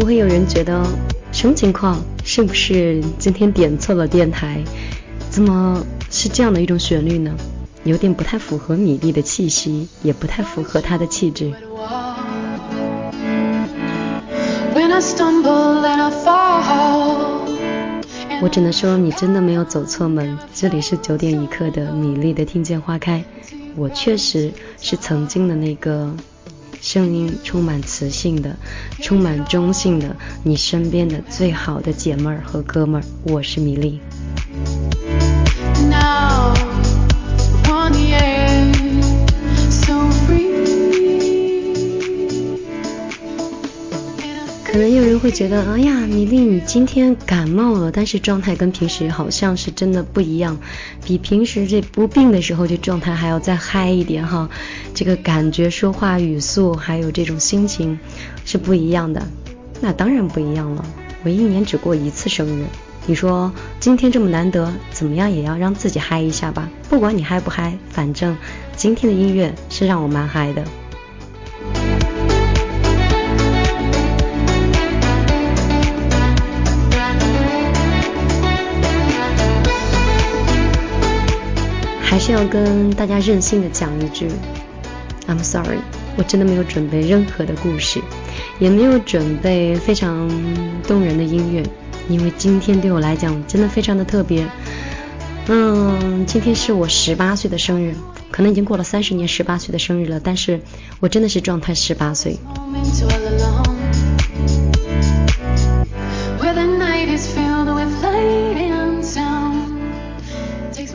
不会有人觉得什么情况？是不是今天点错了电台？怎么是这样的一种旋律呢？有点不太符合米粒的气息，也不太符合她的气质。我只能说，你真的没有走错门。这里是九点一刻的米粒的听见花开。我确实是曾经的那个声音充满磁性的、充满中性的，你身边的最好的姐妹儿和哥们儿。我是米粒。可能有人会觉得，哎呀，米粒，你今天感冒了，但是状态跟平时好像是真的不一样，比平时这不病的时候这状态还要再嗨一点哈，这个感觉、说话语速还有这种心情是不一样的。那当然不一样了，我一年只过一次生日，你说今天这么难得，怎么样也要让自己嗨一下吧？不管你嗨不嗨，反正今天的音乐是让我蛮嗨的。还是要跟大家任性的讲一句，I'm sorry，我真的没有准备任何的故事，也没有准备非常动人的音乐，因为今天对我来讲真的非常的特别。嗯，今天是我十八岁的生日，可能已经过了三十年十八岁的生日了，但是我真的是状态十八岁。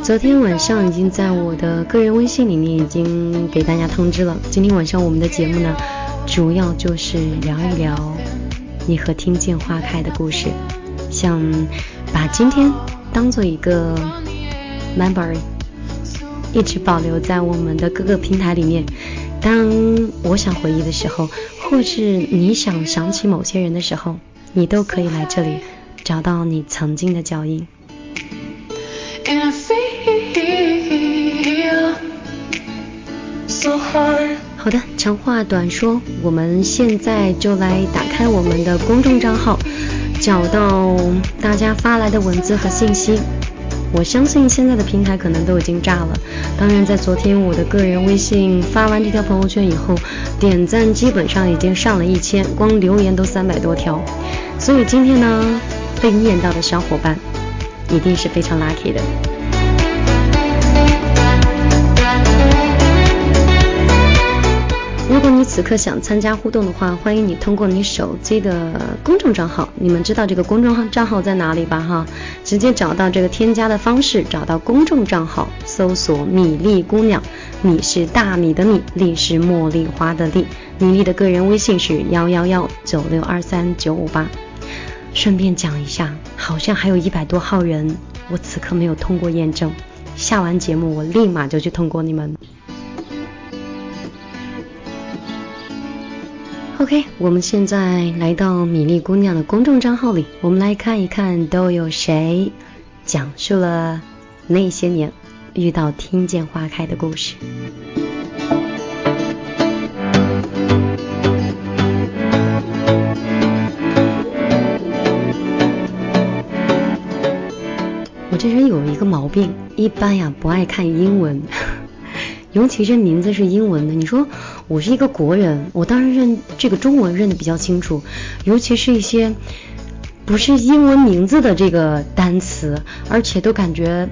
昨天晚上已经在我的个人微信里面已经给大家通知了。今天晚上我们的节目呢，主要就是聊一聊你和听见花开的故事，想把今天当做一个 memory，一直保留在我们的各个平台里面。当我想回忆的时候，或是你想想起某些人的时候，你都可以来这里找到你曾经的脚印。好的，长话短说，我们现在就来打开我们的公众账号，找到大家发来的文字和信息。我相信现在的平台可能都已经炸了。当然，在昨天我的个人微信发完这条朋友圈以后，点赞基本上已经上了一千，光留言都三百多条。所以今天呢，被念到的小伙伴一定是非常 lucky 的。如果你此刻想参加互动的话，欢迎你通过你手机的公众账号，你们知道这个公众账号在哪里吧？哈，直接找到这个添加的方式，找到公众账号，搜索“米粒姑娘”，米是大米的米，粒是茉莉花的粒。米粒的个人微信是幺幺幺九六二三九五八。顺便讲一下，好像还有一百多号人，我此刻没有通过验证，下完节目我立马就去通过你们。OK，我们现在来到米粒姑娘的公众账号里，我们来看一看都有谁讲述了那些年遇到听见花开的故事。我这人有一个毛病，一般呀不爱看英文。尤其是名字是英文的，你说我是一个国人，我当然认这个中文认得比较清楚，尤其是一些不是英文名字的这个单词，而且都感觉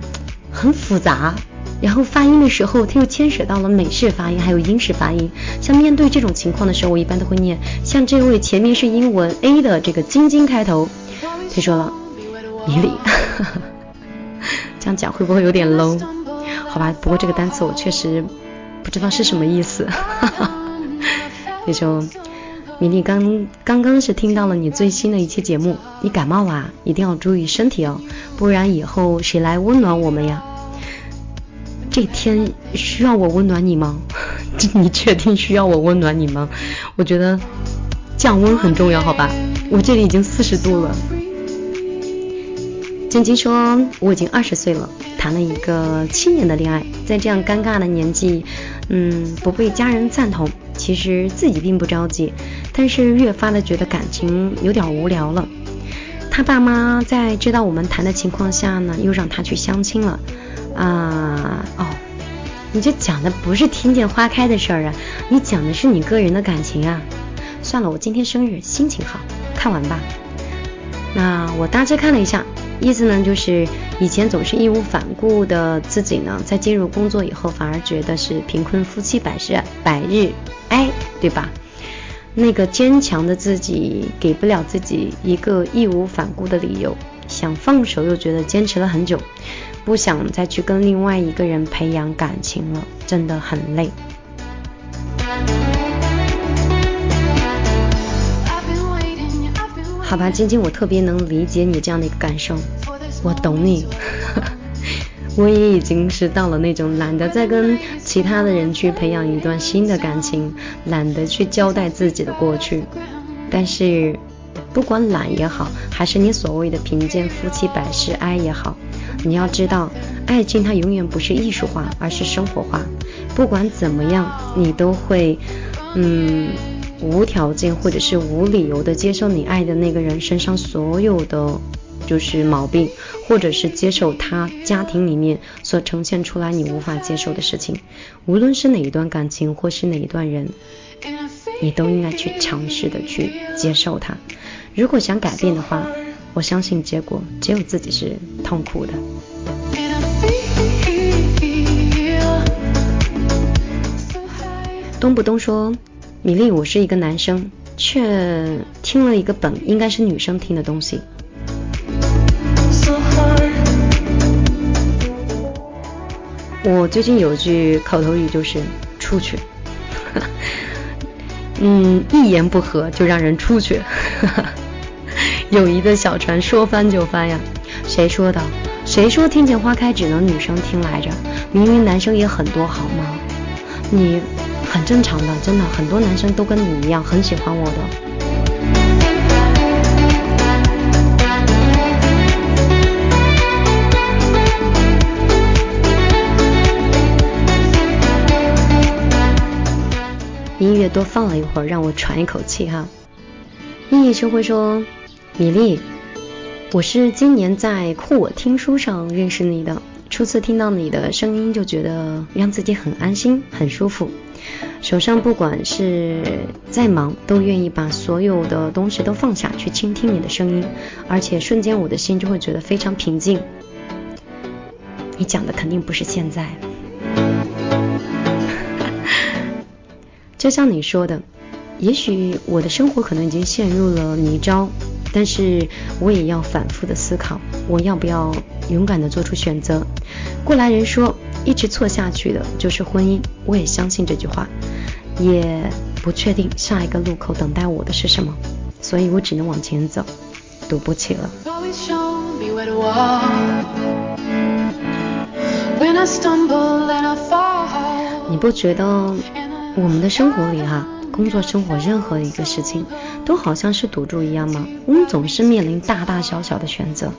很复杂，然后发音的时候它又牵扯到了美式发音还有英式发音。像面对这种情况的时候，我一般都会念，像这位前面是英文 A 的这个晶晶开头，他说了米粒，这样讲会不会有点 low？好吧，不过这个单词我确实不知道是什么意思。那就米粒刚刚刚是听到了你最新的一期节目，你感冒啦，一定要注意身体哦，不然以后谁来温暖我们呀？这天需要我温暖你吗？你确定需要我温暖你吗？我觉得降温很重要，好吧？我这里已经四十度了。晶晶说我已经二十岁了。谈了一个七年的恋爱，在这样尴尬的年纪，嗯，不被家人赞同，其实自己并不着急，但是越发的觉得感情有点无聊了。他爸妈在知道我们谈的情况下呢，又让他去相亲了。啊，哦，你这讲的不是听见花开的事儿啊，你讲的是你个人的感情啊。算了，我今天生日，心情好，看完吧。那我大致看了一下，意思呢就是以前总是义无反顾的自己呢，在进入工作以后，反而觉得是贫困夫妻百事百日哀，对吧？那个坚强的自己给不了自己一个义无反顾的理由，想放手又觉得坚持了很久，不想再去跟另外一个人培养感情了，真的很累。好吧，晶晶，我特别能理解你这样的一个感受，我懂你。我也已经是到了那种懒得再跟其他的人去培养一段新的感情，懒得去交代自己的过去。但是，不管懒也好，还是你所谓的贫贱夫妻百事哀也好，你要知道，爱情它永远不是艺术化，而是生活化。不管怎么样，你都会，嗯，无条件或者是无理由的接受你爱的那个人身上所有的。就是毛病，或者是接受他家庭里面所呈现出来你无法接受的事情，无论是哪一段感情或是哪一段人，你都应该去尝试的去接受他。如果想改变的话，我相信结果只有自己是痛苦的。东不东说，米粒，我是一个男生，却听了一个本应该是女生听的东西。我最近有句口头语就是出去，嗯，一言不合就让人出去，友谊的小船说翻就翻呀。谁说的？谁说听见花开只能女生听来着？明明男生也很多好吗？你很正常的，真的很多男生都跟你一样很喜欢我的。多放了一会儿，让我喘一口气哈。熠熠生会说：“米粒，我是今年在酷我听书上认识你的，初次听到你的声音就觉得让自己很安心、很舒服。手上不管是再忙，都愿意把所有的东西都放下去倾听你的声音，而且瞬间我的心就会觉得非常平静。你讲的肯定不是现在。”就像你说的，也许我的生活可能已经陷入了泥沼，但是我也要反复的思考，我要不要勇敢的做出选择。过来人说，一直错下去的就是婚姻，我也相信这句话，也不确定下一个路口等待我的是什么，所以我只能往前走，赌不起了。你不觉得？我们的生活里哈，工作生活任何一个事情，都好像是赌注一样吗？我们总是面临大大小小的选择，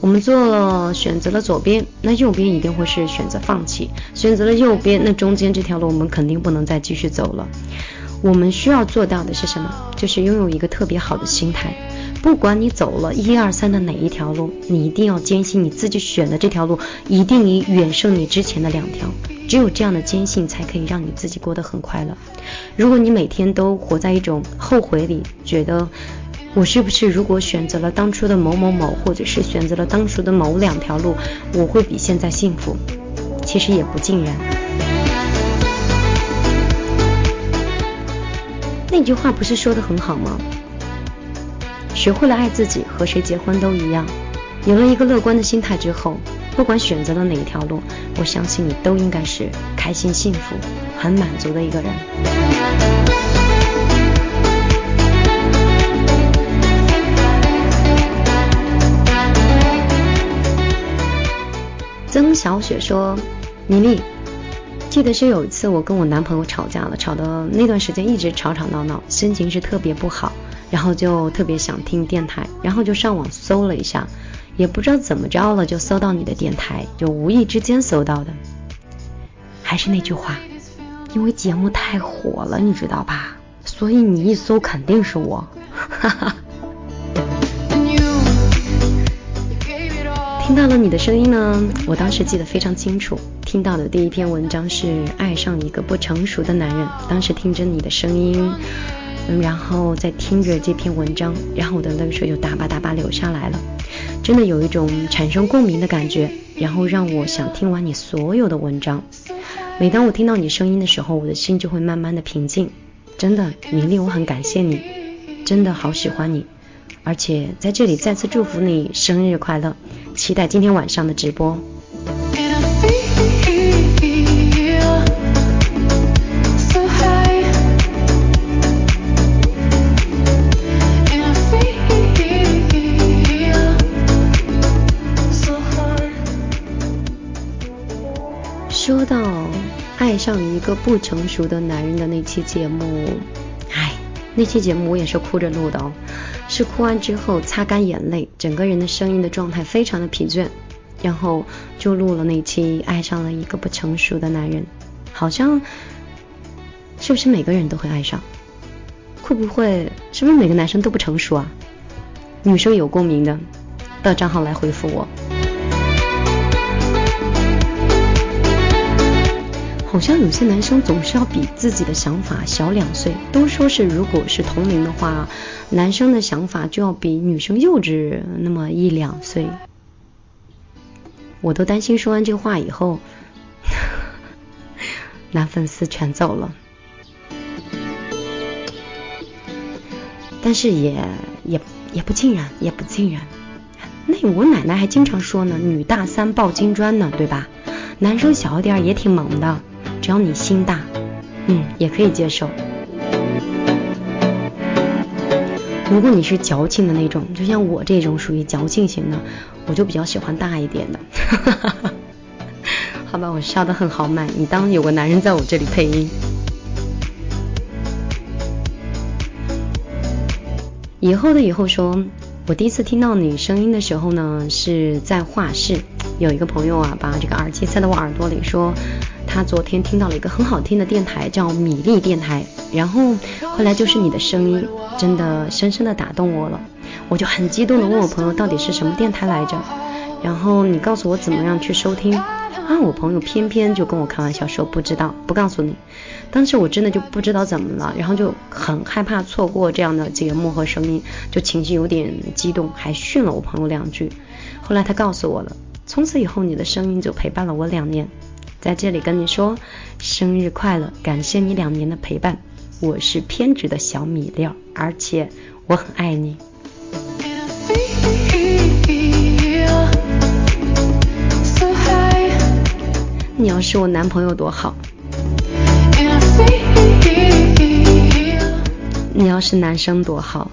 我们做了选择了左边，那右边一定会是选择放弃；选择了右边，那中间这条路我们肯定不能再继续走了。我们需要做到的是什么？就是拥有一个特别好的心态。不管你走了一二三的哪一条路，你一定要坚信你自己选的这条路一定远胜你之前的两条。只有这样的坚信，才可以让你自己过得很快乐。如果你每天都活在一种后悔里，觉得我是不是如果选择了当初的某某某，或者是选择了当初的某两条路，我会比现在幸福？其实也不尽然。那句话不是说的很好吗？学会了爱自己，和谁结婚都一样。有了一个乐观的心态之后。不管选择了哪一条路，我相信你都应该是开心、幸福、很满足的一个人。曾小雪说：“米粒，记得是有一次我跟我男朋友吵架了，吵的那段时间一直吵吵闹闹，心情是特别不好，然后就特别想听电台，然后就上网搜了一下。”也不知道怎么着了就搜到你的电台，就无意之间搜到的。还是那句话，因为节目太火了，你知道吧？所以你一搜肯定是我。哈哈。听到了你的声音呢，我当时记得非常清楚。听到的第一篇文章是《爱上一个不成熟的男人》，当时听着你的声音，嗯，然后再听着这篇文章，然后我的泪水就大把大把流下来了，真的有一种产生共鸣的感觉，然后让我想听完你所有的文章。每当我听到你声音的时候，我的心就会慢慢的平静。真的，米粒，我很感谢你，真的好喜欢你，而且在这里再次祝福你生日快乐。期待今天晚上的直播。说到爱上一个不成熟的男人的那期节目，唉，那期节目我也是哭着录的哦。是哭完之后擦干眼泪，整个人的声音的状态非常的疲倦，然后就录了那期爱上了一个不成熟的男人，好像是不是每个人都会爱上？会不会是不是每个男生都不成熟啊？女生有共鸣的，到账号来回复我。好像有些男生总是要比自己的想法小两岁，都说是如果是同龄的话，男生的想法就要比女生幼稚那么一两岁。我都担心说完这话以后，男粉丝全走了。但是也也也不尽然，也不尽然。那我奶奶还经常说呢，女大三抱金砖呢，对吧？男生小一点也挺萌的。只要你心大，嗯，也可以接受。如果你是矫情的那种，就像我这种属于矫情型的，我就比较喜欢大一点的。好吧，我笑得很豪迈，你当有个男人在我这里配音。以后的以后说，我第一次听到你声音的时候呢，是在画室，有一个朋友啊，把这个耳机塞到我耳朵里说。他昨天听到了一个很好听的电台，叫米粒电台，然后后来就是你的声音，真的深深的打动我了，我就很激动的问我朋友到底是什么电台来着，然后你告诉我怎么样去收听，啊，我朋友偏偏就跟我开玩笑说不知道，不告诉你，当时我真的就不知道怎么了，然后就很害怕错过这样的节目和声音，就情绪有点激动，还训了我朋友两句，后来他告诉我了，从此以后你的声音就陪伴了我两年。在这里跟你说生日快乐，感谢你两年的陪伴。我是偏执的小米粒，而且我很爱你。你要是我男朋友多好，你要是男生多好，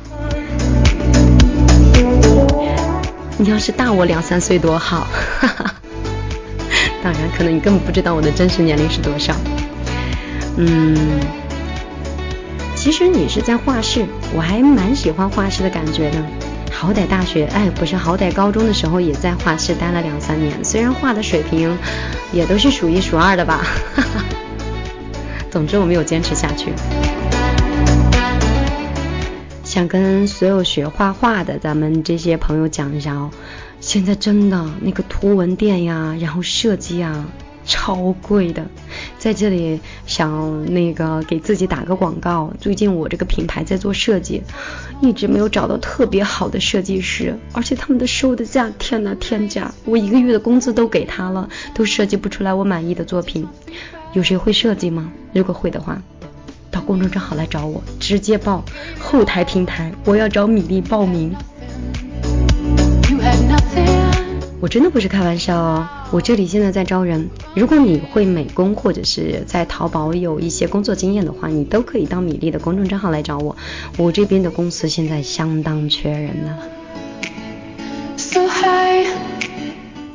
你要是大我两三岁多好，哈哈。当然，可能你根本不知道我的真实年龄是多少。嗯，其实你是在画室，我还蛮喜欢画室的感觉的。好歹大学，哎，不是，好歹高中的时候也在画室待了两三年，虽然画的水平也都是数一数二的吧。哈 哈总之，我没有坚持下去。想跟所有学画画的咱们这些朋友讲一下哦。现在真的那个图文店呀，然后设计啊，超贵的。在这里想那个给自己打个广告，最近我这个品牌在做设计，一直没有找到特别好的设计师，而且他们的收的价，天呐天价，我一个月的工资都给他了，都设计不出来我满意的作品。有谁会设计吗？如果会的话，到公众账号来找我，直接报后台平台，我要找米粒报名。我真的不是开玩笑哦，我这里现在在招人，如果你会美工或者是在淘宝有一些工作经验的话，你都可以到米粒的公众账号来找我，我这边的公司现在相当缺人呢。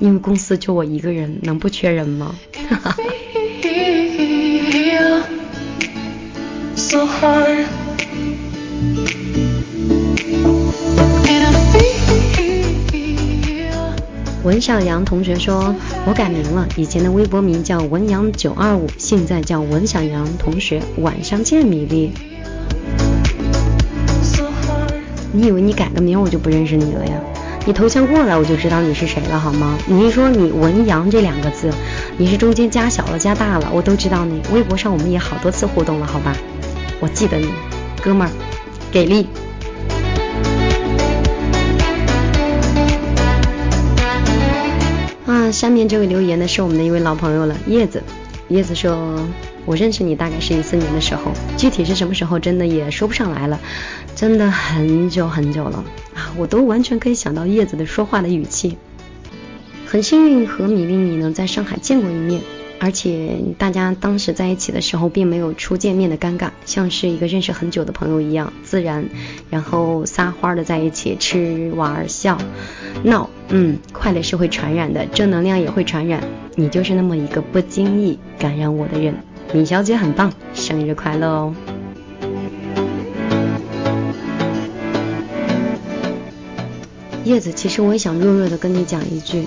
因为公司就我一个人，能不缺人吗？哈哈。文小阳同学说：“我改名了，以前的微博名叫文阳九二五，现在叫文小阳同学。晚上见，米粒。你以为你改个名我就不认识你了呀？你头像过来我就知道你是谁了，好吗？你一说你文阳这两个字，你是中间加小了加大了，我都知道你。微博上我们也好多次互动了，好吧？我记得你，哥们儿，给力。”下面这位留言的是我们的一位老朋友了，叶子。叶子说：“我认识你大概是一四年的时候，具体是什么时候真的也说不上来了，真的很久很久了啊！我都完全可以想到叶子的说话的语气。很幸运和米粒你能在上海见过一面。”而且大家当时在一起的时候，并没有初见面的尴尬，像是一个认识很久的朋友一样自然，然后撒欢的在一起吃玩笑闹，嗯，快乐是会传染的，正能量也会传染。你就是那么一个不经意感染我的人，米小姐很棒，生日快乐哦！叶子，其实我也想弱弱的跟你讲一句。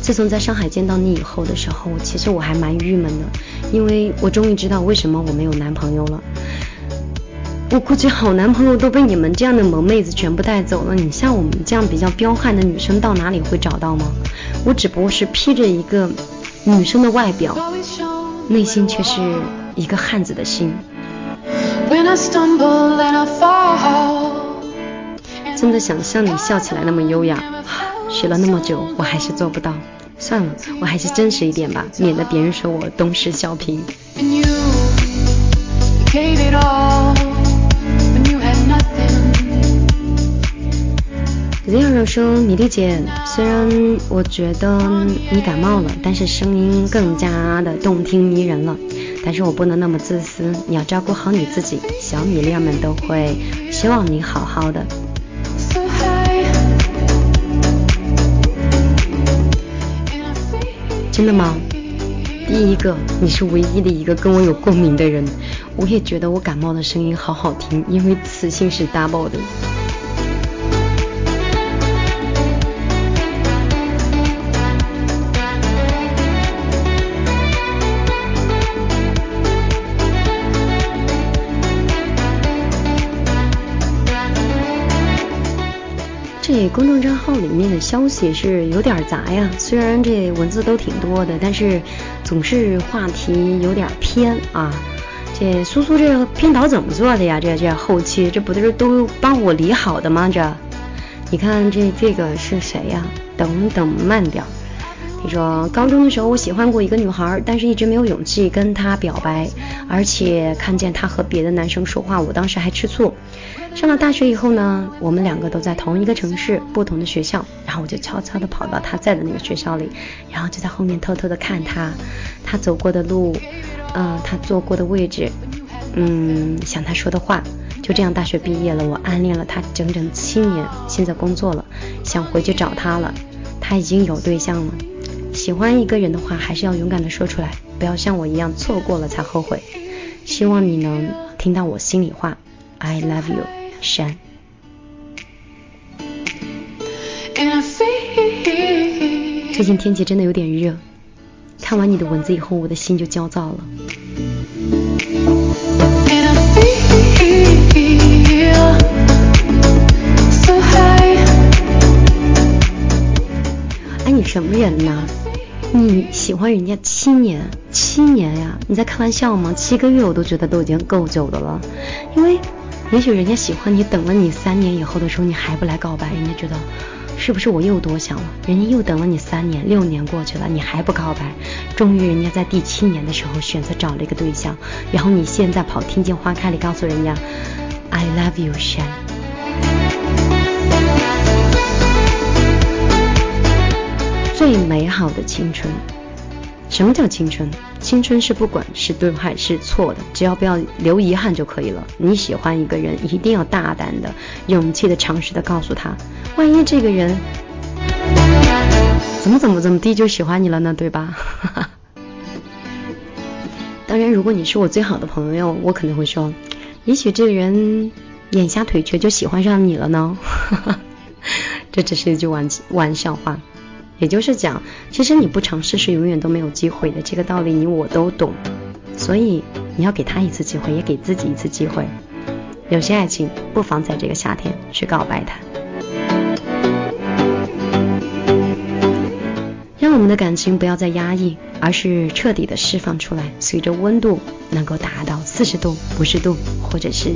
自从在上海见到你以后的时候，其实我还蛮郁闷的，因为我终于知道为什么我没有男朋友了。我估计好男朋友都被你们这样的萌妹子全部带走了，你像我们这样比较彪悍的女生到哪里会找到吗？我只不过是披着一个女生的外表，内心却是一个汉子的心。真的想像你笑起来那么优雅，学了那么久，我还是做不到。算了，我还是真实一点吧，免得别人说我东施效颦。Zero 说：“米粒姐，虽然我觉得你感冒了，但是声音更加的动听迷人了。但是我不能那么自私，你要照顾好你自己，小米粒们都会希望你好好的。”真的吗？第一个，你是唯一的一个跟我有共鸣的人。我也觉得我感冒的声音好好听，因为磁性是 double 的。这公众账号里面的消息是有点杂呀，虽然这文字都挺多的，但是总是话题有点偏啊。这苏苏这个编导怎么做的呀？这这后期这不都是都帮我理好的吗？这，你看这这个是谁呀？等等慢点。你说高中的时候我喜欢过一个女孩，但是一直没有勇气跟她表白，而且看见她和别的男生说话，我当时还吃醋。上了大学以后呢，我们两个都在同一个城市，不同的学校，然后我就悄悄地跑到他在的那个学校里，然后就在后面偷偷地看他，他走过的路，嗯，他坐过的位置，嗯，想他说的话，就这样大学毕业了，我暗恋了他整整七年，现在工作了，想回去找他了，他已经有对象了。喜欢一个人的话，还是要勇敢的说出来，不要像我一样错过了才后悔。希望你能听到我心里话，I love you。山。最近天气真的有点热，看完你的文字以后，我的心就焦躁了。哎，你什么人呐？你喜欢人家七年，七年呀？你在开玩笑吗？七个月我都觉得都已经够久的了，因为。也许人家喜欢你，等了你三年以后的时候，你还不来告白，人家觉得是不是我又多想了？人家又等了你三年，六年过去了，你还不告白，终于人家在第七年的时候选择找了一个对象，然后你现在跑听见花开里告诉人家 I love you, Shen”，。最美好的青春。什么叫青春？青春是不管是对还是错的，只要不要留遗憾就可以了。你喜欢一个人，一定要大胆的、勇气的、尝试的告诉他，万一这个人怎么怎么怎么地就喜欢你了呢？对吧？当然，如果你是我最好的朋友，我可能会说，也许这个人眼瞎腿瘸就喜欢上你了呢。哈 哈这只是一句玩玩笑话。也就是讲，其实你不尝试是永远都没有机会的，这个道理你我都懂。所以你要给他一次机会，也给自己一次机会。有些爱情不妨在这个夏天去告白他，让我们的感情不要再压抑，而是彻底的释放出来，随着温度能够达到四十度、五十度，或者是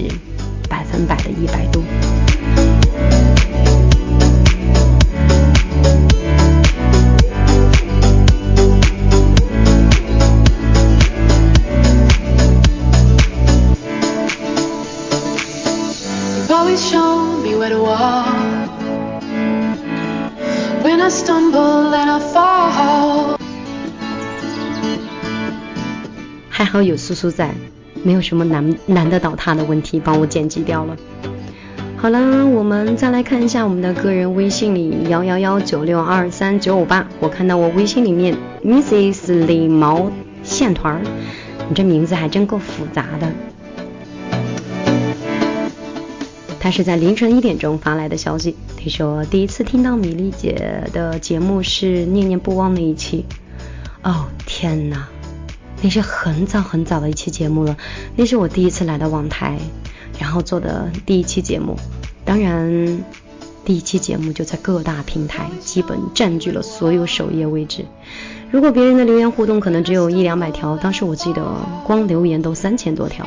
百分百的一百度。有苏苏在，没有什么难难得倒他的问题，帮我剪辑掉了。好了，我们再来看一下我们的个人微信里幺幺幺九六二三九五八，我看到我微信里面 Mrs 李毛线团，你这名字还真够复杂的。他是在凌晨一点钟发来的消息，他说第一次听到米粒姐的节目是念念不忘那一期。哦天哪，那是很早很早的一期节目了，那是我第一次来到网台，然后做的第一期节目。当然，第一期节目就在各大平台基本占据了所有首页位置。如果别人的留言互动可能只有一两百条，当时我记得光留言都三千多条。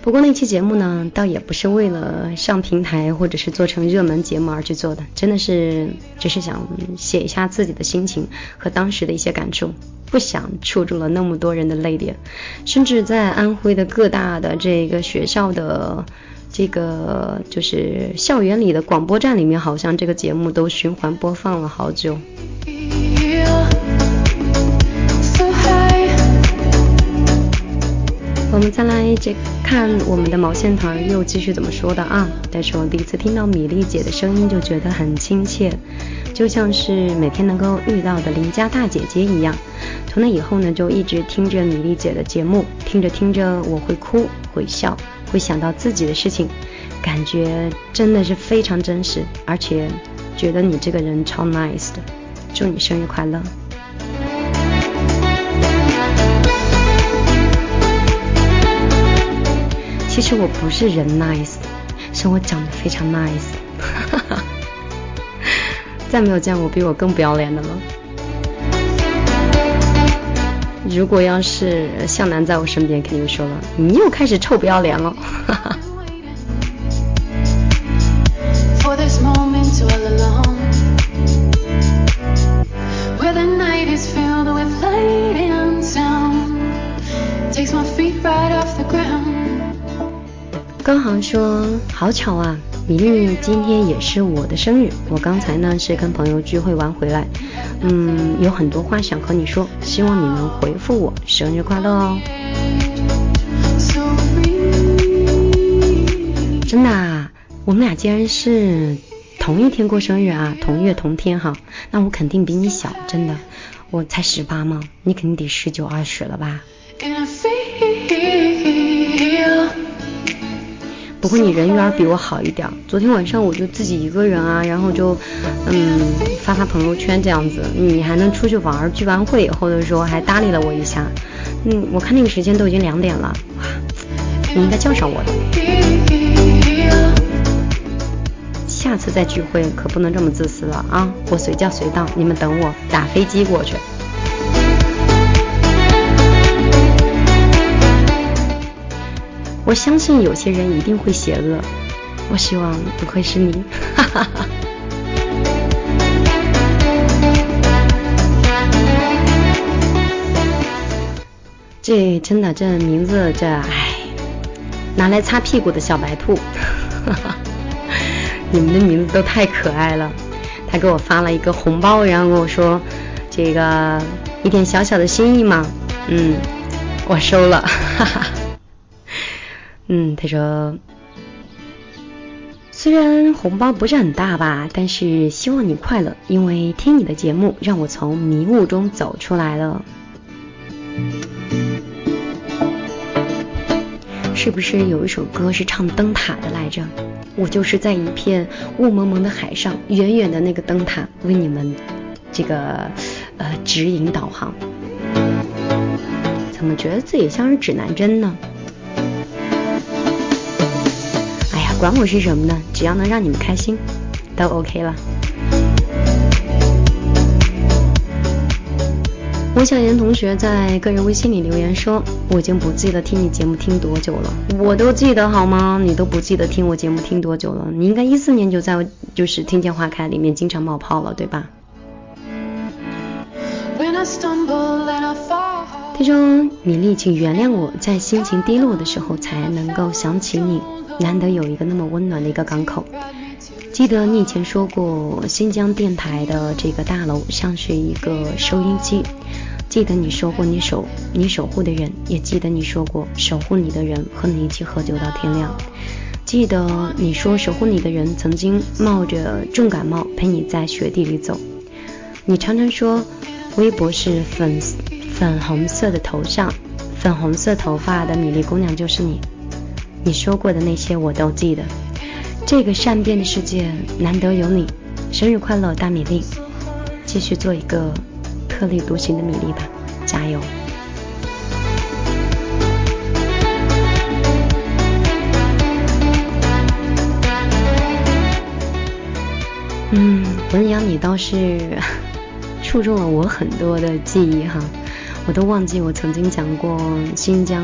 不过那期节目呢，倒也不是为了上平台或者是做成热门节目而去做的，真的是只是想写一下自己的心情和当时的一些感触，不想触中了那么多人的泪点，甚至在安徽的各大的这个学校的这个就是校园里的广播站里面，好像这个节目都循环播放了好久。我们再来这看我们的毛线团又继续怎么说的啊？但是我第一次听到米粒姐的声音就觉得很亲切，就像是每天能够遇到的邻家大姐姐一样。从那以后呢，就一直听着米粒姐的节目，听着听着我会哭会笑，会想到自己的事情，感觉真的是非常真实，而且觉得你这个人超 nice 的。祝你生日快乐！其实我不是人 nice，是我长得非常 nice 哈哈哈。再没有见过比我更不要脸的了。如果要是向南在我身边，肯定说了，你又开始臭不要脸了。哈哈刚好说好巧啊，米粒今天也是我的生日。我刚才呢是跟朋友聚会完回来，嗯，有很多话想和你说，希望你能回复我，生日快乐哦。真的啊，我们俩竟然是同一天过生日啊，同月同天哈。那我肯定比你小，真的，我才十八嘛，你肯定得十九二十了吧。不过你人缘比我好一点。昨天晚上我就自己一个人啊，然后就嗯发发朋友圈这样子。你还能出去玩，聚完会以后的时候还搭理了我一下。嗯，我看那个时间都已经两点了，哇，你应该叫上我的。下次再聚会可不能这么自私了啊！我随叫随到，你们等我打飞机过去。我相信有些人一定会邪恶，我希望不会是你。哈哈哈。这真的，这名字这唉，拿来擦屁股的小白兔。哈哈，你们的名字都太可爱了。他给我发了一个红包，然后跟我说，这个一点小小的心意嘛，嗯，我收了。哈哈。嗯，他说，虽然红包不是很大吧，但是希望你快乐，因为听你的节目让我从迷雾中走出来了。是不是有一首歌是唱灯塔的来着？我就是在一片雾蒙蒙的海上，远远的那个灯塔为你们这个呃指引导航。怎么觉得自己像是指南针呢？管我是什么呢，只要能让你们开心，都 OK 了。吴小妍同学在个人微信里留言说：“我已经不记得听你节目听多久了，我都记得好吗？你都不记得听我节目听多久了？你应该一四年就在就是听见花开里面经常冒泡了，对吧？”他说：“米粒，请原谅我在心情低落的时候才能够想起你，难得有一个那么温暖的一个港口。记得你以前说过，新疆电台的这个大楼像是一个收音机。”记得你说过你守你守护的人，也记得你说过守护你的人和你一起喝酒到天亮。记得你说守护你的人曾经冒着重感冒陪你在雪地里走。你常常说微博是粉丝粉红色的头上粉红色头发的米粒姑娘就是你。你说过的那些我都记得。这个善变的世界难得有你，生日快乐大米粒，继续做一个。特立独行的米粒吧，加油！嗯，文阳，你倒是 触中了我很多的记忆哈，我都忘记我曾经讲过新疆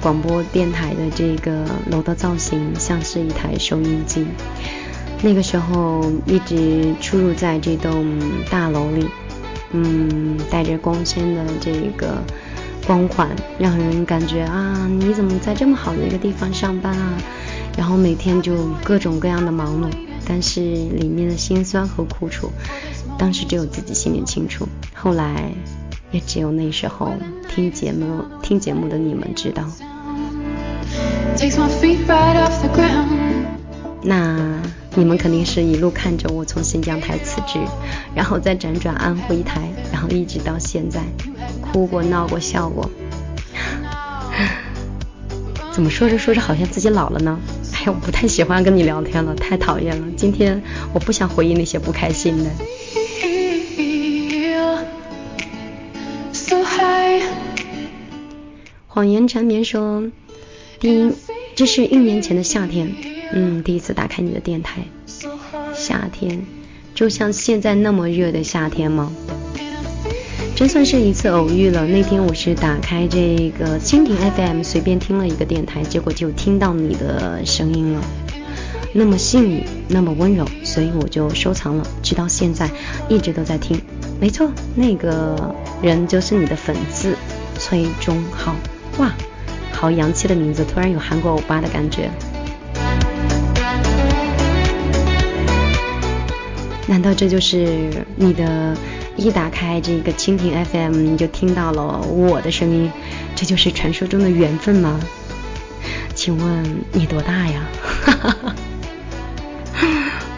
广播电台的这个楼的造型像是一台收音机，那个时候一直出入在这栋大楼里。嗯，带着光鲜的这个光环，让人感觉啊，你怎么在这么好的一个地方上班啊？然后每天就各种各样的忙碌，但是里面的辛酸和苦楚，当时只有自己心里清楚。后来也只有那时候听节目听节目的你们知道。那。你们肯定是一路看着我从新疆台辞职，然后再辗转安徽台，然后一直到现在，哭过、闹过、笑过。怎么说着说着好像自己老了呢？哎呀，我不太喜欢跟你聊天了，太讨厌了。今天我不想回忆那些不开心的。谎言缠绵说，第一，这是一年前的夏天。嗯，第一次打开你的电台，夏天就像现在那么热的夏天吗？真算是一次偶遇了。那天我是打开这个蜻蜓 FM，随便听了一个电台，结果就听到你的声音了。那么幸运，那么温柔，所以我就收藏了，直到现在一直都在听。没错，那个人就是你的粉丝崔中浩。哇，好洋气的名字，突然有韩国欧巴的感觉。难道这就是你的？一打开这个蜻蜓 FM，你就听到了我的声音，这就是传说中的缘分吗？请问你多大呀？哈哈哈。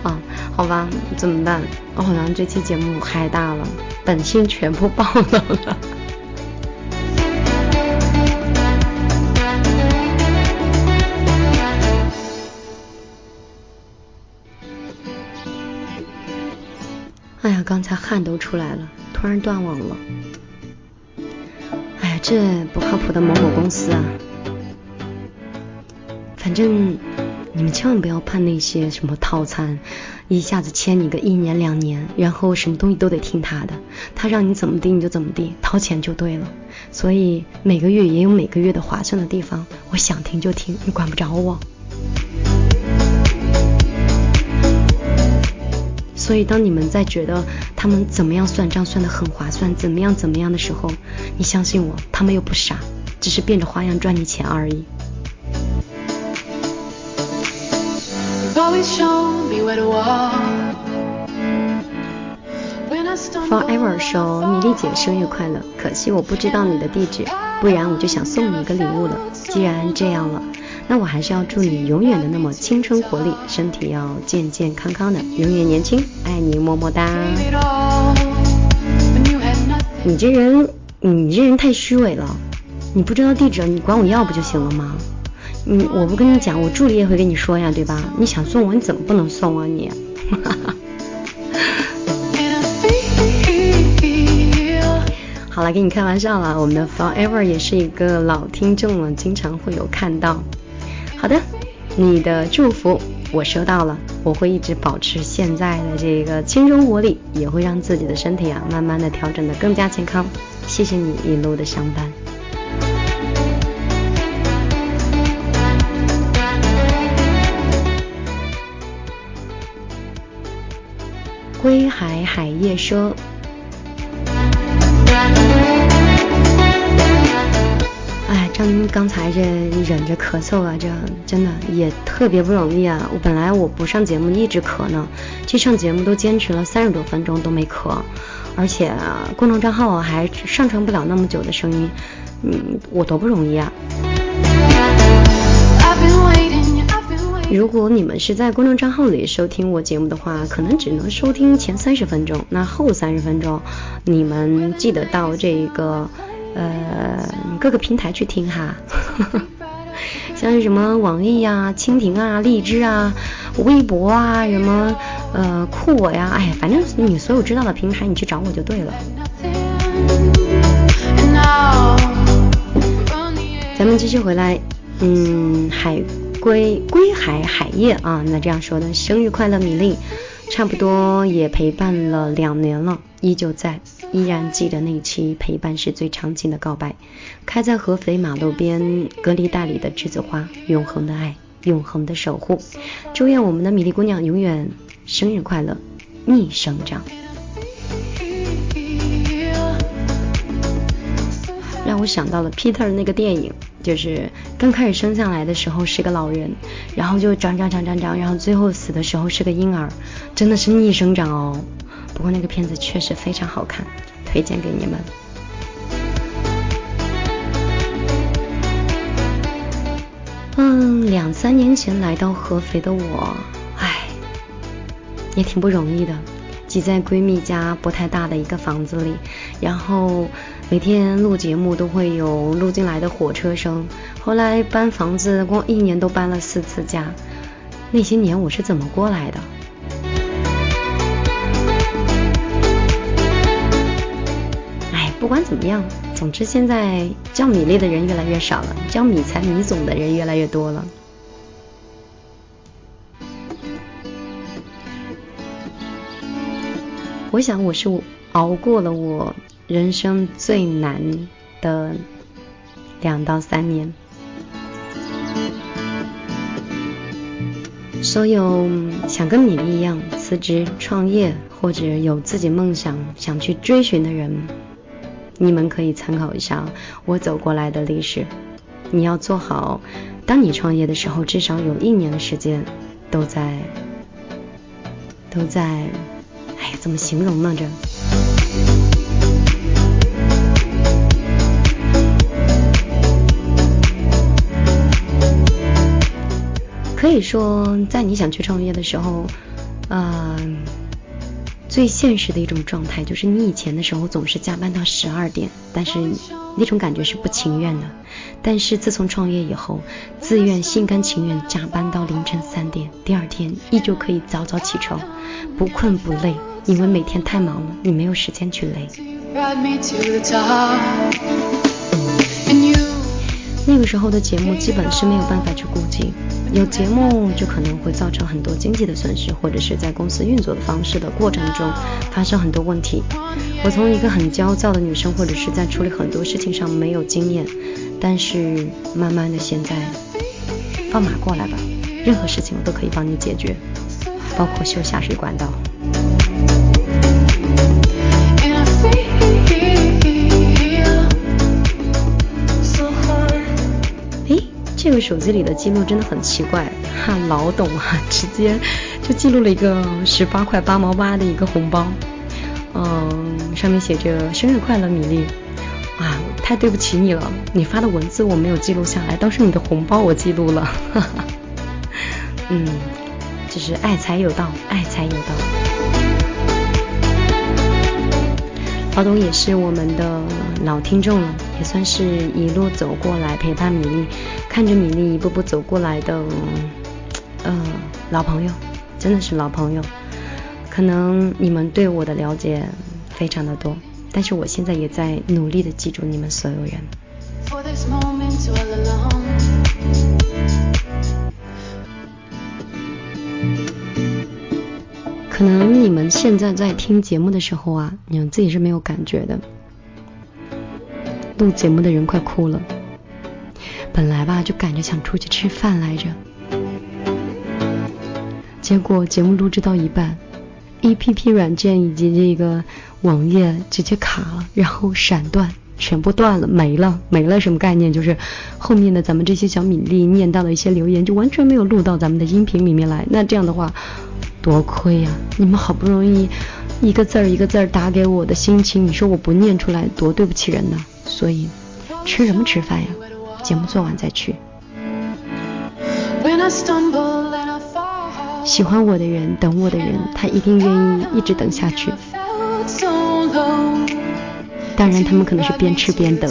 啊，好吧，怎么办？我好像这期节目嗨大了，本性全部暴露了。哎呀刚才汗都出来了，突然断网了。哎呀，这不靠谱的某某公司啊！反正你们千万不要盼那些什么套餐，一下子签你个一年两年，然后什么东西都得听他的，他让你怎么地你就怎么地，掏钱就对了。所以每个月也有每个月的划算的地方，我想听就听，你管不着我。所以，当你们在觉得他们怎么样算账算得很划算，怎么样怎么样的时候，你相信我，他们又不傻，只是变着花样赚你钱而已。Forever 说米粒姐生日快乐，可惜我不知道你的地址，不然我就想送你一个礼物了。既然这样了。那我还是要祝你永远的那么青春活力，身体要健健康康的，永远年轻，爱你么么哒。你这人，你这人太虚伪了，你不知道地址，你管我要不就行了吗？你，我不跟你讲，我助理也会跟你说呀，对吧？你想送我，你怎么不能送啊你？好了，给你开玩笑了。我们的 Forever 也是一个老听众了，经常会有看到。好的，你的祝福我收到了，我会一直保持现在的这个轻松活力，也会让自己的身体啊慢慢的调整的更加健康。谢谢你一路的相伴。归海海夜说。刚才这忍着咳嗽啊，这真的也特别不容易啊。我本来我不上节目一直咳呢，这上节目都坚持了三十多分钟都没咳，而且公众账号还上传不了那么久的声音，嗯，我多不容易啊。如果你们是在公众账号里收听我节目的话，可能只能收听前三十分钟，那后三十分钟，你们记得到这个呃各个平台去听哈，像是什么网易呀、蜻蜓啊、荔枝啊、微博啊、什么呃酷我呀，哎，反正你所有知道的平台，你去找我就对了。咱们继续回来，嗯，海。归归海海夜啊，那这样说的，生日快乐，米粒，差不多也陪伴了两年了，依旧在，依然记得那期陪伴是最长情的告白，开在合肥马路边隔离带里的栀子花，永恒的爱，永恒的守护，祝愿我们的米粒姑娘永远生日快乐，逆生长。让我想到了 Peter 那个电影，就是刚开始生下来的时候是个老人，然后就长长长长长，然后最后死的时候是个婴儿，真的是逆生长哦。不过那个片子确实非常好看，推荐给你们。嗯，两三年前来到合肥的我，唉，也挺不容易的，挤在闺蜜家不太大的一个房子里，然后。每天录节目都会有录进来的火车声，后来搬房子，光一年都搬了四次家。那些年我是怎么过来的？不管怎么样，总之现在叫米粒的人越来越少了，叫米才米总的人越来越多了。我想我是熬过了我。人生最难的两到三年，所有想跟米粒一样辞职创业或者有自己梦想想去追寻的人，你们可以参考一下我走过来的历史。你要做好，当你创业的时候，至少有一年的时间都在都在，哎，怎么形容呢？这。可以说，在你想去创业的时候，嗯，最现实的一种状态就是你以前的时候总是加班到十二点，但是那种感觉是不情愿的。但是自从创业以后，自愿心甘情愿加班到凌晨三点，第二天依旧可以早早起床，不困不累，因为每天太忙了，你没有时间去累。那个时候的节目基本是没有办法去顾及。有节目就可能会造成很多经济的损失，或者是在公司运作的方式的过程中发生很多问题。我从一个很焦躁的女生，或者是在处理很多事情上没有经验，但是慢慢的现在放马过来吧，任何事情我都可以帮你解决，包括修下水管道。这个手机里的记录真的很奇怪，哈，老懂啊，直接就记录了一个十八块八毛八的一个红包，嗯，上面写着生日快乐米粒，啊，太对不起你了，你发的文字我没有记录下来，倒是你的红包我记录了，哈哈，嗯，就是爱财有道，爱财有道。曹董也是我们的老听众了，也算是一路走过来陪伴米粒，看着米粒一步步走过来的，呃，老朋友，真的是老朋友。可能你们对我的了解非常的多，但是我现在也在努力的记住你们所有人。for this moment alone 可能你们现在在听节目的时候啊，你们自己是没有感觉的。录节目的人快哭了，本来吧就赶着想出去吃饭来着，结果节目录制到一半，A P P 软件以及这个网页直接卡了，然后闪断，全部断了，没了，没了，什么概念？就是后面的咱们这些小米粒念到的一些留言就完全没有录到咱们的音频里面来，那这样的话。多亏呀！你们好不容易一个字儿一个字儿打给我的心情，你说我不念出来多对不起人呢。所以吃什么吃饭呀？节目做完再去。喜欢我的人，等我的人，他一定愿意一直等下去。当然，他们可能是边吃边等。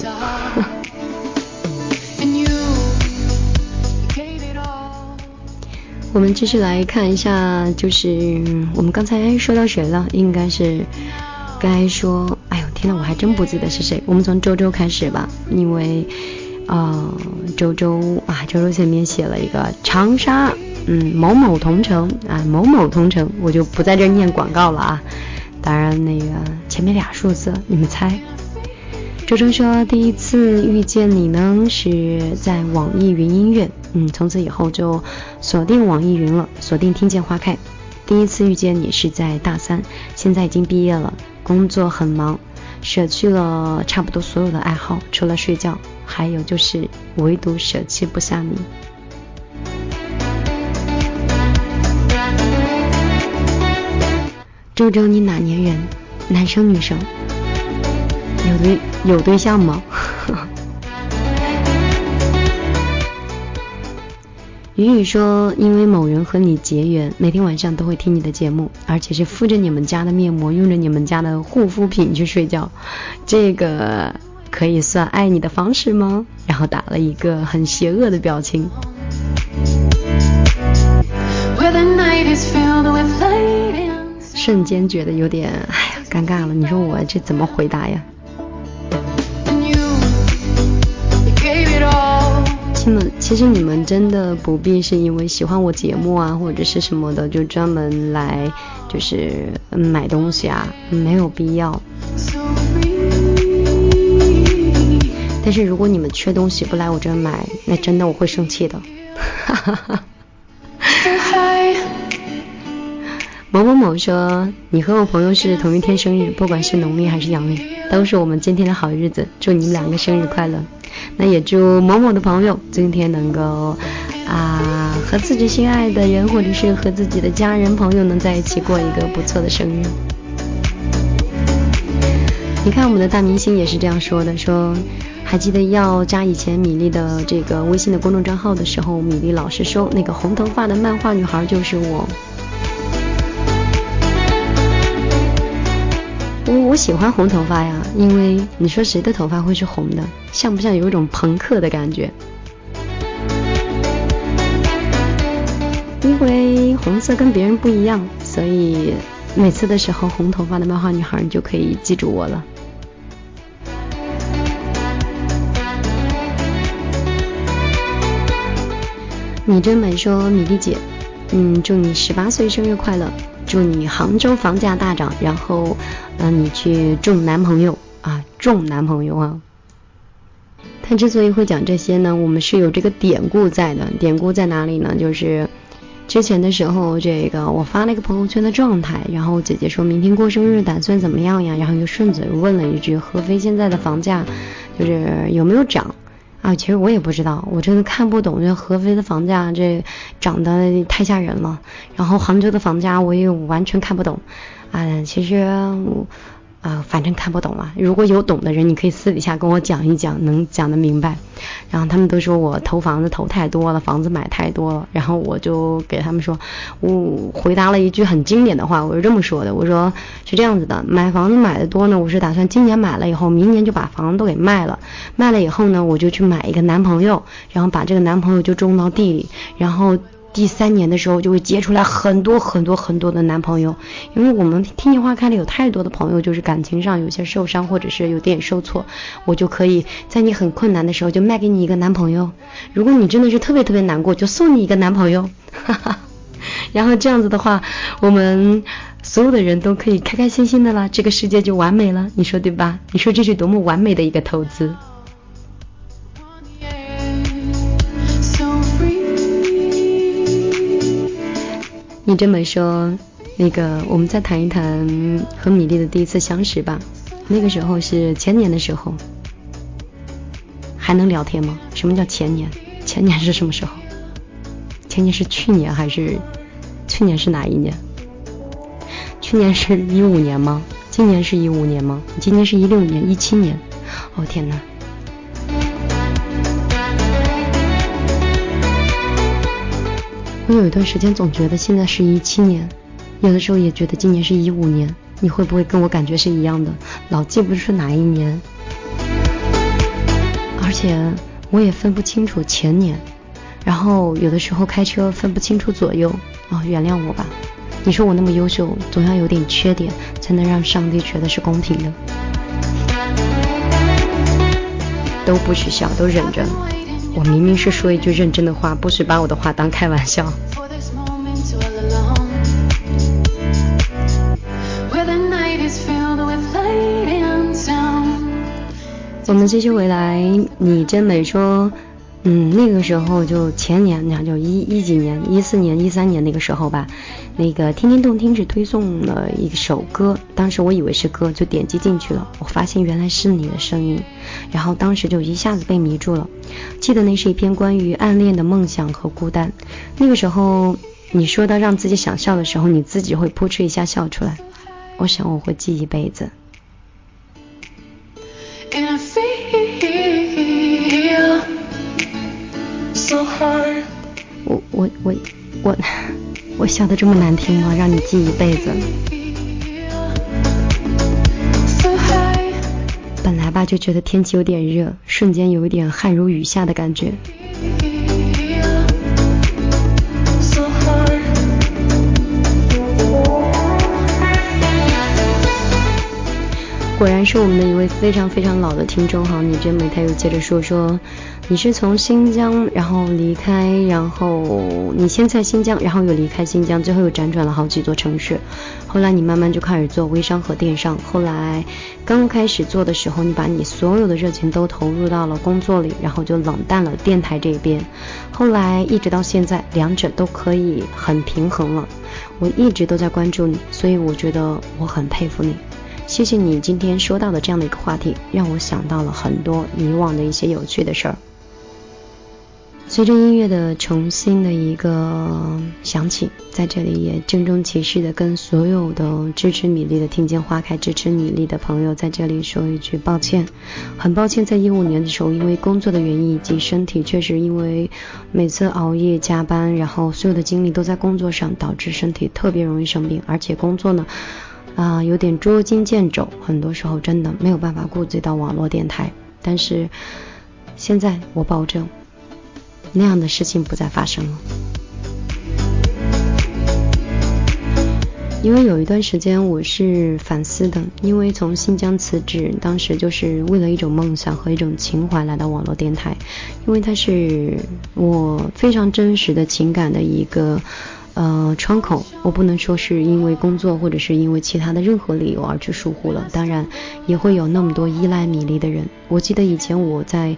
我们继续来看一下，就是我们刚才说到谁了？应该是该说，哎呦天呐，我还真不记得是谁。我们从周周开始吧，因为啊，周周啊，周周前面写了一个长沙，嗯，某某同城啊，某某同城，我就不在这念广告了啊。当然那个前面俩数字，你们猜。周周说：“第一次遇见你呢，是在网易云音乐，嗯，从此以后就锁定网易云了，锁定听见花开。第一次遇见你是在大三，现在已经毕业了，工作很忙，舍去了差不多所有的爱好，除了睡觉，还有就是唯独舍弃不下你。”周周，你哪年人？男生女生？有对有对象吗？雨雨说，因为某人和你结缘，每天晚上都会听你的节目，而且是敷着你们家的面膜，用着你们家的护肤品去睡觉，这个可以算爱你的方式吗？然后打了一个很邪恶的表情。瞬间觉得有点哎呀尴尬了，你说我这怎么回答呀？亲们其实你们真的不必是因为喜欢我节目啊，或者是什么的，就专门来就是买东西啊，没有必要。但是如果你们缺东西不来我这买，那真的我会生气的。某某某说，你和我朋友是同一天生日，不管是农历还是阳历，都是我们今天的好日子，祝你们两个生日快乐。那也祝某某的朋友今天能够啊和自己心爱的人，或者是和自己的家人朋友能在一起过一个不错的生日。你看我们的大明星也是这样说的，说还记得要加以前米粒的这个微信的公众账号的时候，米粒老师说那个红头发的漫画女孩就是我。喜欢红头发呀，因为你说谁的头发会是红的？像不像有一种朋克的感觉？因为红色跟别人不一样，所以每次的时候，红头发的漫画女孩你就可以记住我了。你真美说米粒姐，嗯，祝你十八岁生日快乐。祝你杭州房价大涨，然后，嗯，你去种男朋友啊，种男朋友啊。他之所以会讲这些呢，我们是有这个典故在的。典故在哪里呢？就是之前的时候，这个我发了一个朋友圈的状态，然后姐姐说明天过生日打算怎么样呀？然后又顺嘴问了一句，合肥现在的房价就是有没有涨？啊，其实我也不知道，我真的看不懂这合肥的房价这涨得太吓人了。然后杭州的房价我也完全看不懂。啊，其实我啊，反正看不懂嘛。如果有懂的人，你可以私底下跟我讲一讲，能讲得明白。然后他们都说我投房子投太多了，房子买太多了。然后我就给他们说，我回答了一句很经典的话，我是这么说的，我说是这样子的，买房子买的多呢，我是打算今年买了以后，明年就把房子都给卖了，卖了以后呢，我就去买一个男朋友，然后把这个男朋友就种到地里，然后。第三年的时候就会结出来很多很多很多的男朋友，因为我们听见花开里有太多的朋友，就是感情上有些受伤或者是有点受挫，我就可以在你很困难的时候就卖给你一个男朋友。如果你真的是特别特别难过，就送你一个男朋友，哈哈。然后这样子的话，我们所有的人都可以开开心心的啦，这个世界就完美了，你说对吧？你说这是多么完美的一个投资。你这么说，那个我们再谈一谈和米粒的第一次相识吧。那个时候是前年的时候，还能聊天吗？什么叫前年？前年是什么时候？前年是去年还是？去年是哪一年？去年是一五年吗？今年是一五年吗？今年是一六年、一七年？哦天哪！我有一段时间总觉得现在是一七年，有的时候也觉得今年是一五年。你会不会跟我感觉是一样的？老记不住哪一年，而且我也分不清楚前年。然后有的时候开车分不清楚左右，哦，原谅我吧。你说我那么优秀，总要有点缺点，才能让上帝觉得是公平的。都不许笑，都忍着。我明明是说一句认真的话，不许把我的话当开玩笑。我们继续回来，你真美说。嗯，那个时候就前年，那就一一几年，一四年、一三年那个时候吧，那个天天动听只推送了一首歌，当时我以为是歌，就点击进去了，我发现原来是你的声音，然后当时就一下子被迷住了。记得那是一篇关于暗恋的梦想和孤单，那个时候你说到让自己想笑的时候，你自己会扑哧一下笑出来，我想我会记一辈子。我我我我我笑得这么难听吗？让你记一辈子。本来吧就觉得天气有点热，瞬间有一点汗如雨下的感觉。果然是我们的一位非常非常老的听众哈，你真美。他又接着说说，你是从新疆然后离开，然后你先在新疆，然后又离开新疆，最后又辗转了好几座城市。后来你慢慢就开始做微商和电商。后来刚开始做的时候，你把你所有的热情都投入到了工作里，然后就冷淡了电台这边。后来一直到现在，两者都可以很平衡了。我一直都在关注你，所以我觉得我很佩服你。谢谢你今天说到的这样的一个话题，让我想到了很多以往的一些有趣的事儿。随着音乐的重新的一个响起，在这里也郑重其事的跟所有的支持米粒的听见花开支持米粒的朋友在这里说一句抱歉，很抱歉，在一五年的时候，因为工作的原因以及身体确实因为每次熬夜加班，然后所有的精力都在工作上，导致身体特别容易生病，而且工作呢。啊，有点捉襟见肘，很多时候真的没有办法顾及到网络电台。但是现在我保证，那样的事情不再发生了。因为有一段时间我是反思的，因为从新疆辞职，当时就是为了一种梦想和一种情怀来到网络电台，因为它是我非常真实的情感的一个。呃，窗口，我不能说是因为工作或者是因为其他的任何理由而去疏忽了。当然，也会有那么多依赖米粒的人。我记得以前我在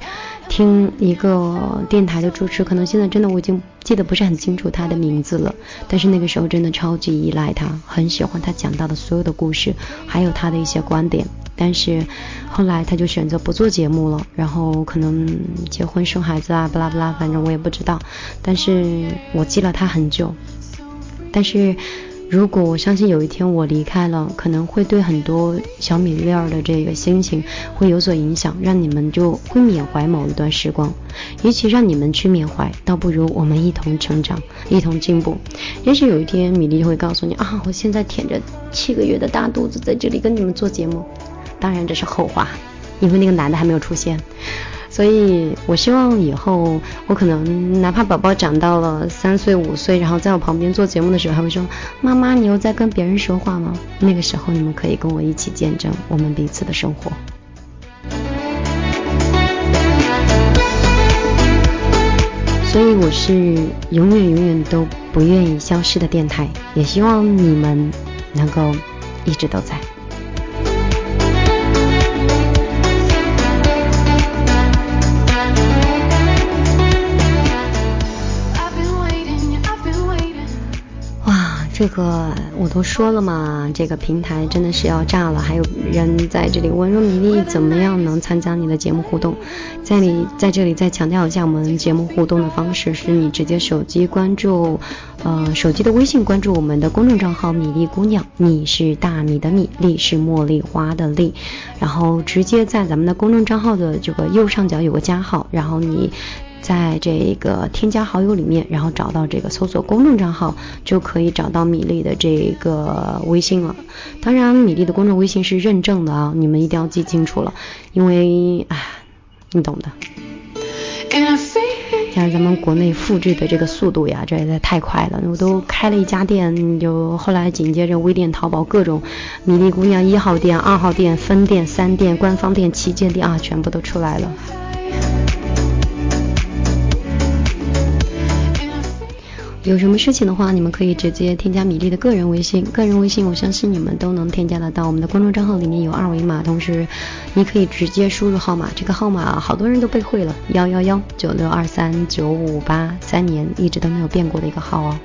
听一个电台的主持，可能现在真的我已经记得不是很清楚他的名字了。但是那个时候真的超级依赖他，很喜欢他讲到的所有的故事，还有他的一些观点。但是后来他就选择不做节目了，然后可能结婚生孩子啊，不拉不拉，反正我也不知道。但是我记了他很久。但是如果我相信有一天我离开了，可能会对很多小米粒儿的这个心情会有所影响，让你们就会缅怀某一段时光。与其让你们去缅怀，倒不如我们一同成长，一同进步。也许有一天米粒会告诉你啊，我现在舔着七个月的大肚子在这里跟你们做节目。当然这是后话，因为那个男的还没有出现。所以，我希望以后我可能哪怕宝宝长到了三岁五岁，然后在我旁边做节目的时候，还会说：“妈妈，你又在跟别人说话吗？”那个时候，你们可以跟我一起见证我们彼此的生活。所以，我是永远永远都不愿意消失的电台，也希望你们能够一直都在。这个我都说了嘛，这个平台真的是要炸了。还有人在这里问说米粒怎么样能参加你的节目互动？在你在这里再强调一下，我们节目互动的方式是你直接手机关注，呃，手机的微信关注我们的公众账号米粒姑娘，米是大米的米，粒是茉莉花的粒，然后直接在咱们的公众账号的这个右上角有个加号，然后你。在这个添加好友里面，然后找到这个搜索公众账号，就可以找到米粒的这个微信了。当然，米粒的公众微信是认证的啊，你们一定要记清楚了，因为啊，你懂的。像咱们国内复制的这个速度呀，这也太快了。我都开了一家店，就后来紧接着微店、淘宝各种米粒姑娘一号店、二号店、分店、三店、官方店、旗舰店啊，全部都出来了。有什么事情的话，你们可以直接添加米粒的个人微信。个人微信，我相信你们都能添加得到。我们的公众账号里面有二维码，同时你可以直接输入号码。这个号码好多人都背会了，幺幺幺九六二三九五八，三年一直都没有变过的一个号哦。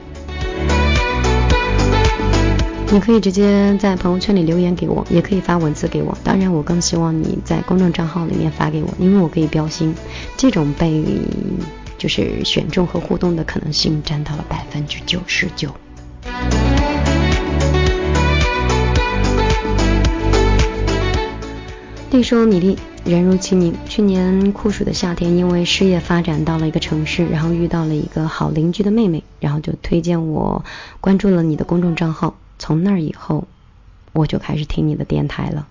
你可以直接在朋友圈里留言给我，也可以发文字给我。当然，我更希望你在公众账号里面发给我，因为我可以标星。这种被。就是选中和互动的可能性占到了百分之九十九。地说米粒人如其名，去年酷暑的夏天，因为事业发展到了一个城市，然后遇到了一个好邻居的妹妹，然后就推荐我关注了你的公众账号。从那以后，我就开始听你的电台了。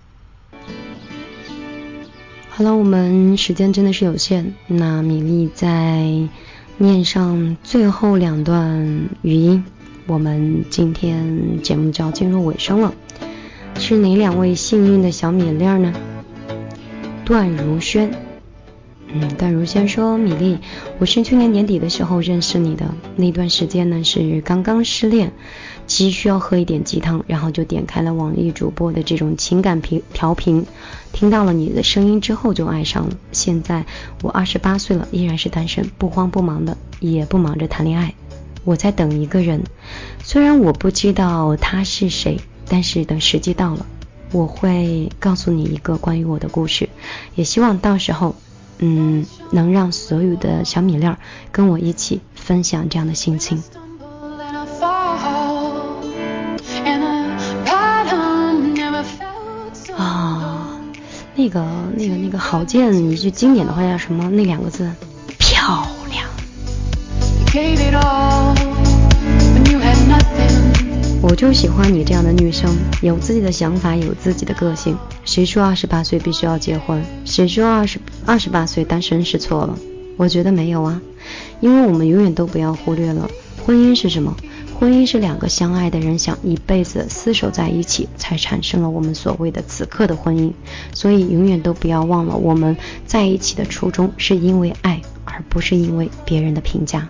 好了，我们时间真的是有限，那米粒在念上最后两段语音，我们今天节目就要进入尾声了。是哪两位幸运的小米粒儿呢？段如轩，嗯，段如轩说，米粒，我是去年年底的时候认识你的，那段时间呢是刚刚失恋。急需要喝一点鸡汤，然后就点开了网易主播的这种情感频调频，听到了你的声音之后就爱上了。现在我二十八岁了，依然是单身，不慌不忙的，也不忙着谈恋爱。我在等一个人，虽然我不知道他是谁，但是等时机到了，我会告诉你一个关于我的故事。也希望到时候，嗯，能让所有的小米粒儿跟我一起分享这样的心情。那个、那个、那个郝建一句经典的话叫什么？那两个字，漂亮。我就喜欢你这样的女生，有自己的想法，有自己的个性。谁说二十八岁必须要结婚？谁说二十二十八岁单身是错了？我觉得没有啊，因为我们永远都不要忽略了婚姻是什么。婚姻是两个相爱的人想一辈子厮守在一起，才产生了我们所谓的此刻的婚姻。所以永远都不要忘了，我们在一起的初衷是因为爱，而不是因为别人的评价。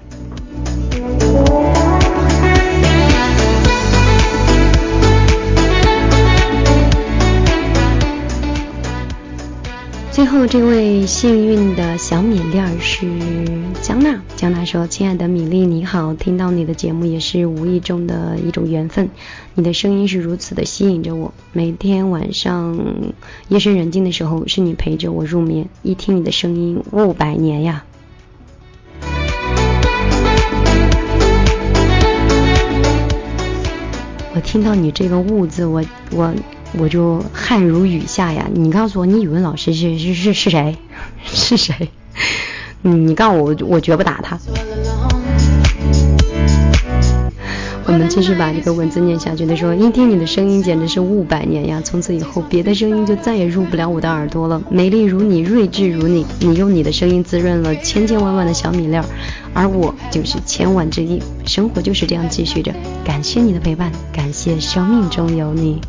最后这位幸运的小米粒儿是江娜。江娜说：“亲爱的米粒，你好，听到你的节目也是无意中的一种缘分。你的声音是如此的吸引着我，每天晚上夜深人静的时候，是你陪着我入眠。一听你的声音，哦，百年呀。”我听到你这个雾字，我我我就汗如雨下呀。你告诉我，你语文老师是是是是谁？是谁？你告诉我，我绝不打他。我们继续把这个文字念下去。他说：“一听你的声音简直是雾百年呀，从此以后别的声音就再也入不了我的耳朵了。美丽如你，睿智如你，你用你的声音滋润了千千万万的小米粒儿，而我就是千万之一。生活就是这样继续着。感谢你的陪伴，感谢生命中有你。”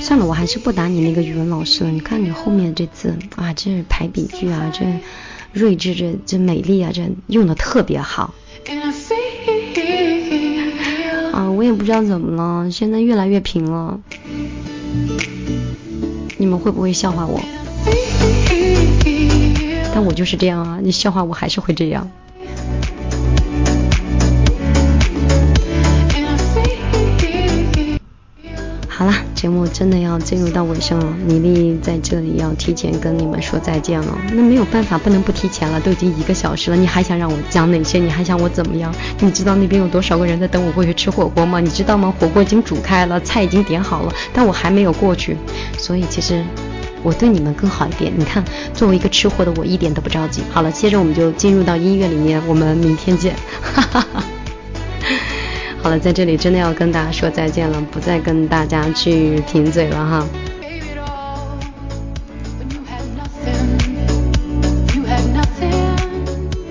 算了，我还是不打你那个语文老师了。你看你后面这字啊，这排比句啊，这睿智，这这美丽啊，这用的特别好。啊，我也不知道怎么了，现在越来越平了。你们会不会笑话我？但我就是这样啊，你笑话我还是会这样。好了，节目真的要进入到尾声了，米粒在这里要提前跟你们说再见了。那没有办法，不能不提前了，都已经一个小时了，你还想让我讲哪些？你还想我怎么样？你知道那边有多少个人在等我过去吃火锅吗？你知道吗？火锅已经煮开了，菜已经点好了，但我还没有过去。所以其实我对你们更好一点。你看，作为一个吃货的我，一点都不着急。好了，接着我们就进入到音乐里面，我们明天见。哈哈哈。好了，在这里真的要跟大家说再见了，不再跟大家去贫嘴了哈。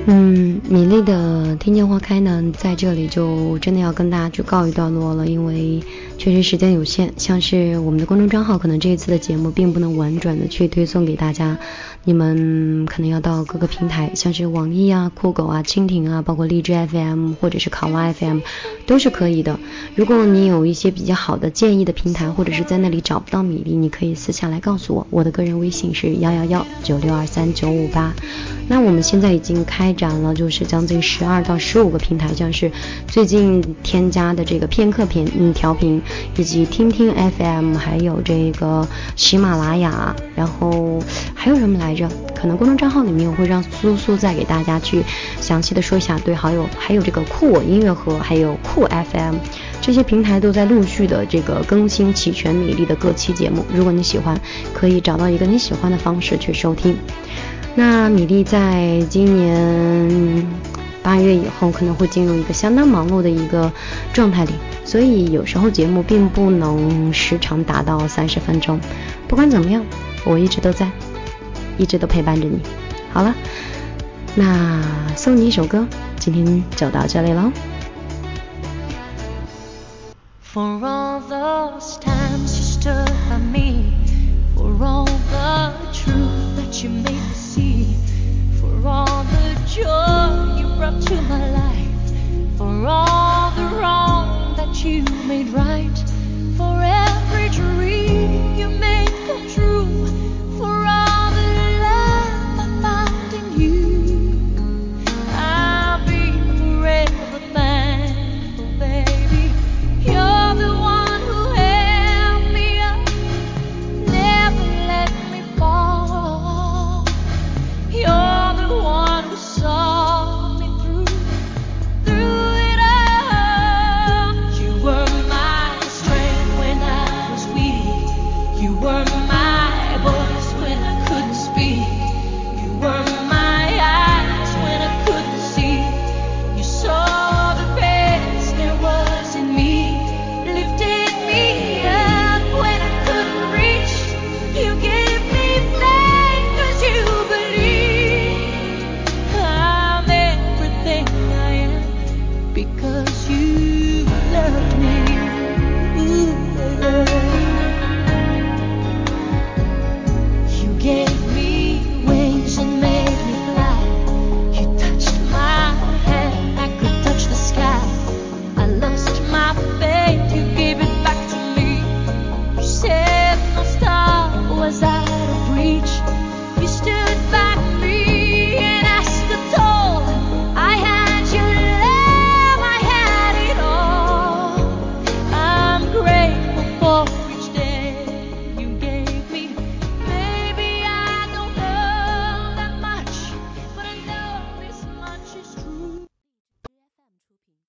嗯，米粒的听见花开呢，在这里就真的要跟大家去告一段落了，因为。确实时间有限，像是我们的公众账号，可能这一次的节目并不能完转的去推送给大家，你们可能要到各个平台，像是网易啊、酷狗啊、蜻蜓啊，包括荔枝 FM 或者是考拉 FM，都是可以的。如果你有一些比较好的建议的平台，或者是在那里找不到米粒，你可以私下来告诉我，我的个人微信是幺幺幺九六二三九五八。那我们现在已经开展了，就是将近十二到十五个平台，像是最近添加的这个片刻频嗯调频。以及听听 FM，还有这个喜马拉雅，然后还有什么来着？可能公众账号里面我会让苏苏再给大家去详细的说一下。对，还有还有这个酷我音乐盒，还有酷 FM，这些平台都在陆续的这个更新齐全米粒的各期节目。如果你喜欢，可以找到一个你喜欢的方式去收听。那米粒在今年八月以后可能会进入一个相当忙碌的一个状态里，所以有时候节目并不能时长达到三十分钟。不管怎么样，我 一直都在，一直都陪伴着你。好了，那送你一首歌，今天就到这里喽。For all those times you stood by me, for all the truth that you made. for all the joy you brought to my life, for all the wrong that you made right.